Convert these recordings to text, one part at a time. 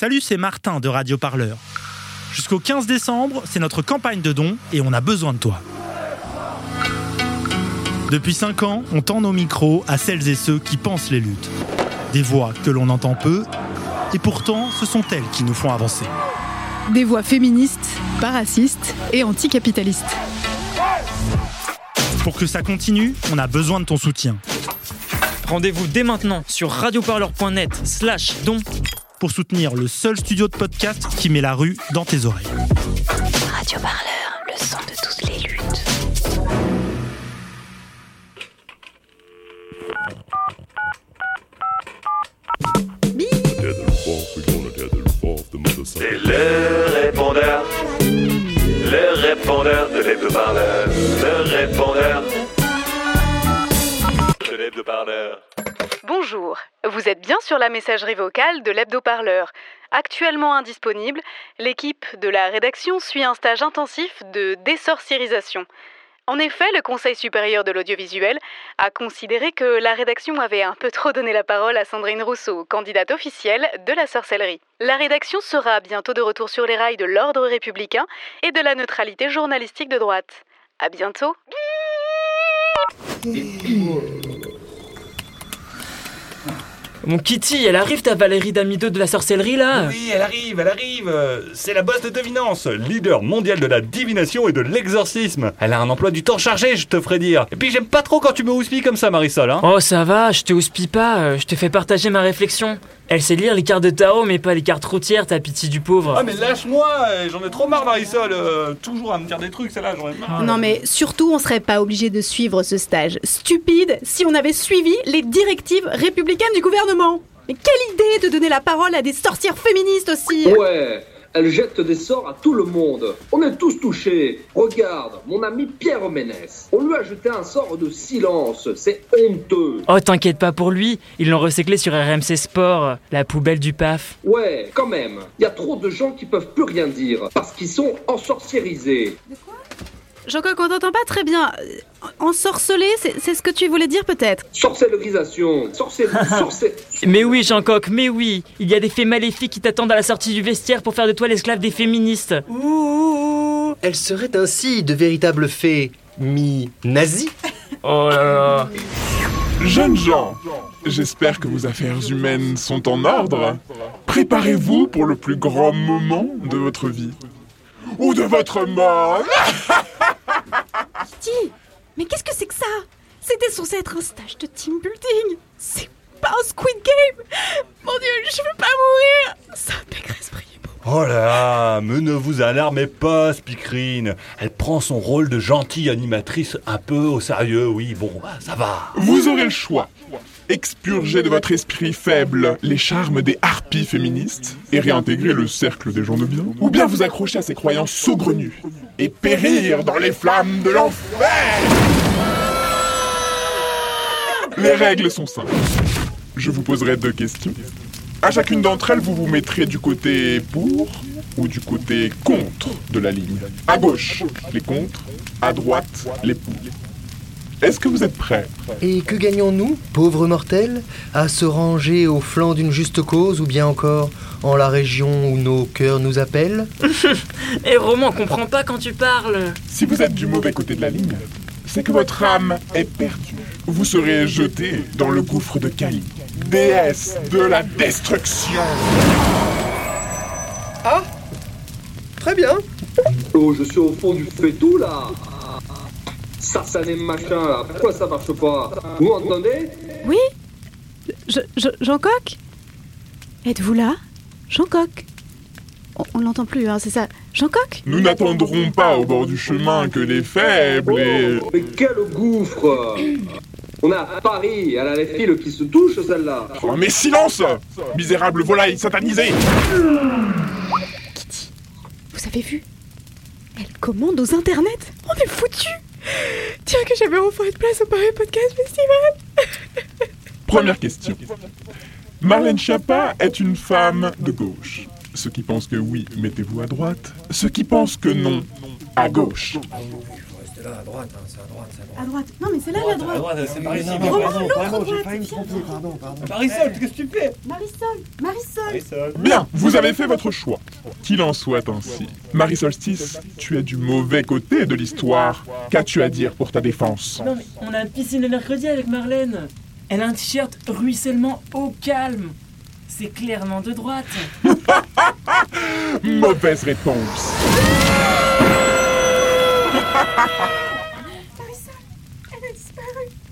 Salut, c'est Martin de Radio Parleur. Jusqu'au 15 décembre, c'est notre campagne de dons et on a besoin de toi. Depuis 5 ans, on tend nos micros à celles et ceux qui pensent les luttes. Des voix que l'on entend peu, et pourtant ce sont elles qui nous font avancer. Des voix féministes, pas racistes et anticapitalistes. Pour que ça continue, on a besoin de ton soutien. Rendez-vous dès maintenant sur radioparleur.net slash don pour soutenir le seul studio de podcast qui met la rue dans tes oreilles. Radio Parleur, le son de toutes les luttes. C'est le répondeur, le répondeur de l'hebdo-parleur, le répondeur de l'hebdo-parleur. Bonjour, vous êtes bien sur la messagerie vocale de l'hebdo-parleur. Actuellement indisponible, l'équipe de la rédaction suit un stage intensif de désorciérisation. En effet, le Conseil supérieur de l'audiovisuel a considéré que la rédaction avait un peu trop donné la parole à Sandrine Rousseau, candidate officielle de la sorcellerie. La rédaction sera bientôt de retour sur les rails de l'ordre républicain et de la neutralité journalistique de droite. À bientôt. Mon Kitty, elle arrive ta Valérie Damido de la sorcellerie là Oui, elle arrive, elle arrive. C'est la boss de devinance, leader mondial de la divination et de l'exorcisme. Elle a un emploi du temps chargé, je te ferai dire. Et puis j'aime pas trop quand tu me houspilles comme ça, Marisol. Hein. Oh ça va, je te houspille pas, euh, je te fais partager ma réflexion. Elle sait lire les cartes de tarot mais pas les cartes routières, t'as pitié du pauvre. Ah mais lâche-moi, euh, j'en ai trop marre, Marisol. euh, toujours à me dire des trucs, celle-là, j'en ai marre. Non mais surtout on serait pas obligé de suivre ce stage stupide si on avait suivi les directives républicaines du gouvernement. Mais quelle idée de donner la parole à des sorcières féministes aussi Ouais, elle jette des sorts à tout le monde. On est tous touchés. Regarde, mon ami Pierre Ménès. On lui a jeté un sort de silence. C'est honteux. Oh t'inquiète pas pour lui, ils l'ont recyclé sur RMC Sport, la poubelle du PAF. Ouais, quand même. Il y a trop de gens qui peuvent plus rien dire parce qu'ils sont ensorcierisés. Jean-Coq, on t'entend pas très bien. Ensorceler, c'est ce que tu voulais dire peut-être? Sorcellerisation. Sorcellerie. sorcel... Mais oui Jean-Coq, mais oui Il y a des faits maléfiques qui t'attendent à la sortie du vestiaire pour faire de toi l'esclave des féministes. Ouh, elles seraient ainsi de véritables fées mi-nazis Oh là là Jeunes gens, j'espère que vos affaires humaines sont en ordre. Préparez-vous pour le plus grand moment de votre vie. Ou de votre mort. Kitty Mais qu'est-ce que c'est que ça C'était censé être un stage de team building C'est pas un Squid Game Mon dieu, je veux pas mourir Ça pécresse Oh là là, mais ne vous alarmez pas, Speakerine. Elle prend son rôle de gentille animatrice un peu au sérieux, oui, bon, ça va. Vous aurez le choix. Expurger de votre esprit faible les charmes des harpies féministes et réintégrer le cercle des gens de bien. Ou bien vous accrocher à ces croyances saugrenues et périr dans les flammes de l'enfer. Les règles sont simples. Je vous poserai deux questions. À chacune d'entre elles, vous vous mettrez du côté pour ou du côté contre de la ligne. À gauche, les contre. À droite, les pour. Est-ce que vous êtes prêts Et que gagnons-nous, pauvres mortels, à se ranger au flanc d'une juste cause ou bien encore en la région où nos cœurs nous appellent Et Roman, on comprend pas quand tu parles Si vous êtes du mauvais côté de la ligne, c'est que votre âme est perdue. Vous serez jeté dans le gouffre de Kali, déesse de la destruction. Ah Très bien Oh, je suis au fond du faitout là. Ça, ça n'est machin là. Pourquoi ça marche pas? Vous m'entendez? Oui. Je- je- Jean-Coq Êtes-vous là? Jean-Coq On, on l'entend plus, hein, c'est ça. Jean-Coq Nous n'attendrons pas au bord du chemin que les faibles et... Oh, mais quel gouffre! On est à Paris, elle a les fils qui se touchent celle-là. Oh, mais silence! Misérable volaille satanisée! Vous avez vu? Elle commande aux internets. On est foutus Tiens que j'avais enfin une place au Paris Podcast Festival Première question. Marlène Schiappa est une femme de gauche. Ceux qui pensent que oui, mettez-vous à droite. Ceux qui pensent que non, à gauche. Là, à droite, hein, c'est à droite, c'est à droite. À droite. Non, mais c'est là la droite. c'est par ici. Pardon, pardon, j'ai droite, failli me viens. tromper, pardon, pardon. Marisol, qu'est-ce que tu fais? Marisol, Marisol. Marisol. Bien, vous avez fait votre choix. Qu'il en soit ainsi. Marie Solstice, tu es du mauvais côté de l'histoire. Qu'as-tu à dire pour ta défense? Non mais on a piscine le mercredi avec Marlène. Elle a un t-shirt ruissellement au calme. C'est clairement de droite. Mauvaise réponse.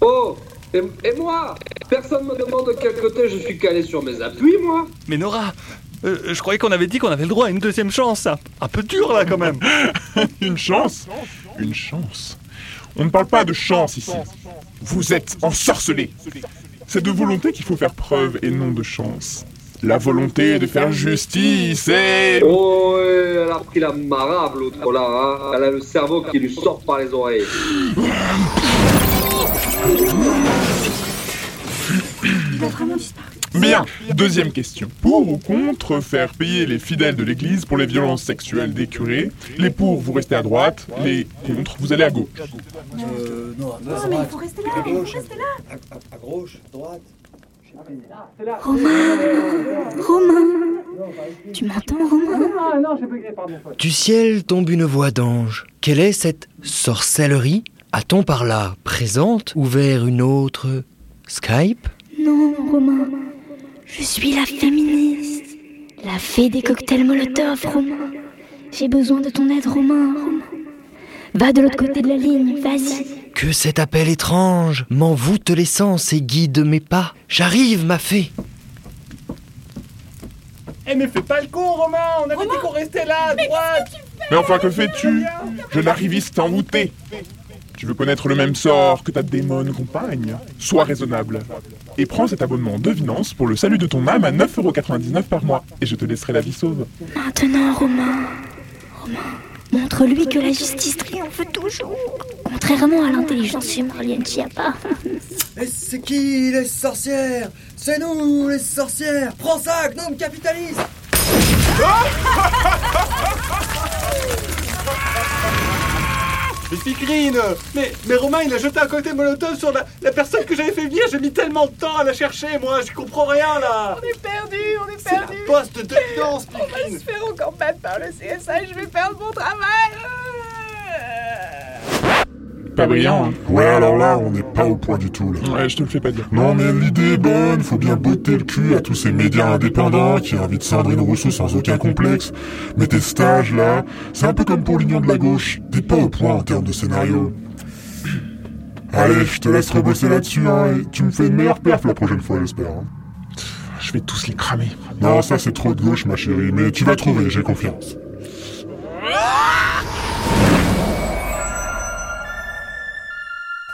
Oh et, et moi? Personne me demande de quel côté je suis calé sur mes appuis, moi Mais Nora, euh, je croyais qu'on avait dit qu'on avait le droit à une deuxième chance. Un, un peu dur là quand même. Une chance? Une chance? On ne parle pas de chance ici. Vous êtes ensorcelés. C'est de volonté qu'il faut faire preuve et non de chance. La volonté de faire justice et... Oh, ouais, elle a pris la marable, l'autre là, hein. Elle a le cerveau qui lui sort par les oreilles. Bien, deuxième question. Pour ou contre faire payer les fidèles de l'église pour les violences sexuelles des curés? Les pour, vous restez à droite, les contre, vous allez à gauche. Euh, non, à Non, mais il faut rester là, il faut rester là. À, à- à gauche, à droite. Romain Romain Tu m'entends, Romain? Du ciel tombe une voix d'ange. Quelle est cette sorcellerie? A-t-on par là présente ouvert une autre Skype? Non, Romain. Je suis la féministe. La fée des cocktails Molotov, Romain. J'ai besoin de ton aide, Romain. Romain. Va de l'autre côté de la ligne, vas-y. Que cet appel étrange m'envoûte les sens et guide mes pas. J'arrive, ma fée. Eh mais fais pas le con Romain, on avait dit qu'on restait là à droite. Mais enfin, que fais-tu Jeune arriviste envoûté Tu veux connaître le même sort que ta démone compagne Sois raisonnable. Et prends cet abonnement devinance pour le salut de ton âme à 9,99€ par mois. Et je te laisserai la vie sauve. Maintenant, Romain. Romain, montre-lui que la justice triomphe toujours. Contrairement à l'intelligence chez Marlène Schiappa. Et c'est qui les sorcières? C'est nous les sorcières Prends ça, gnome capitaliste Mais Fikrine mais, mais Romain il a jeté un côté molotov sur la, la personne que j'avais fait venir, j'ai mis tellement de temps à la chercher moi, je comprends rien là. On est perdu, on est C'est la perdu. poste de défense On va se faire encore battre par le CSA, je vais perdre mon travail. Pas brillant, hein Ouais, alors là, on n'est pas au point du tout, là. Ouais, je te le fais pas dire. Non, mais l'idée est bonne, faut bien botter le cul à tous ces médias indépendants qui invitent Sandrine Rousseau sans aucun complexe. Mais tes stages, là, c'est un peu comme pour l'Union de la gauche. T'es pas au point en termes de scénario. Allez, je te laisse rebosser là-dessus, hein, et tu me fais une meilleure perf la prochaine fois, j'espère. hein. Je vais tous les cramer. Non, ça c'est trop de gauche, ma chérie, mais tu vas trouver, j'ai confiance.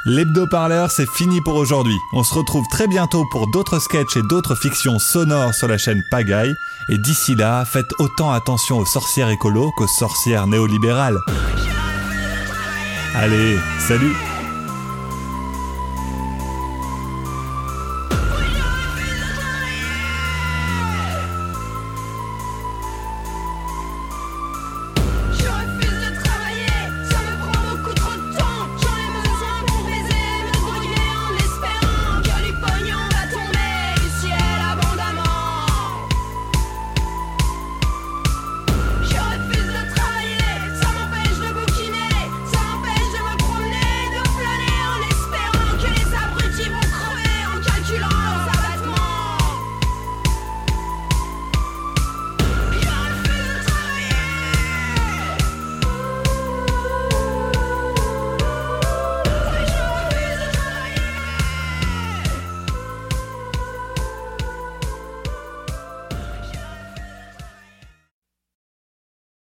L'hebdo-parleur, c'est fini pour aujourd'hui. On se retrouve très bientôt pour d'autres sketchs et d'autres fictions sonores sur la chaîne Pagaille. Et d'ici là, faites autant attention aux sorcières écolos qu'aux sorcières néolibérales. Allez, salut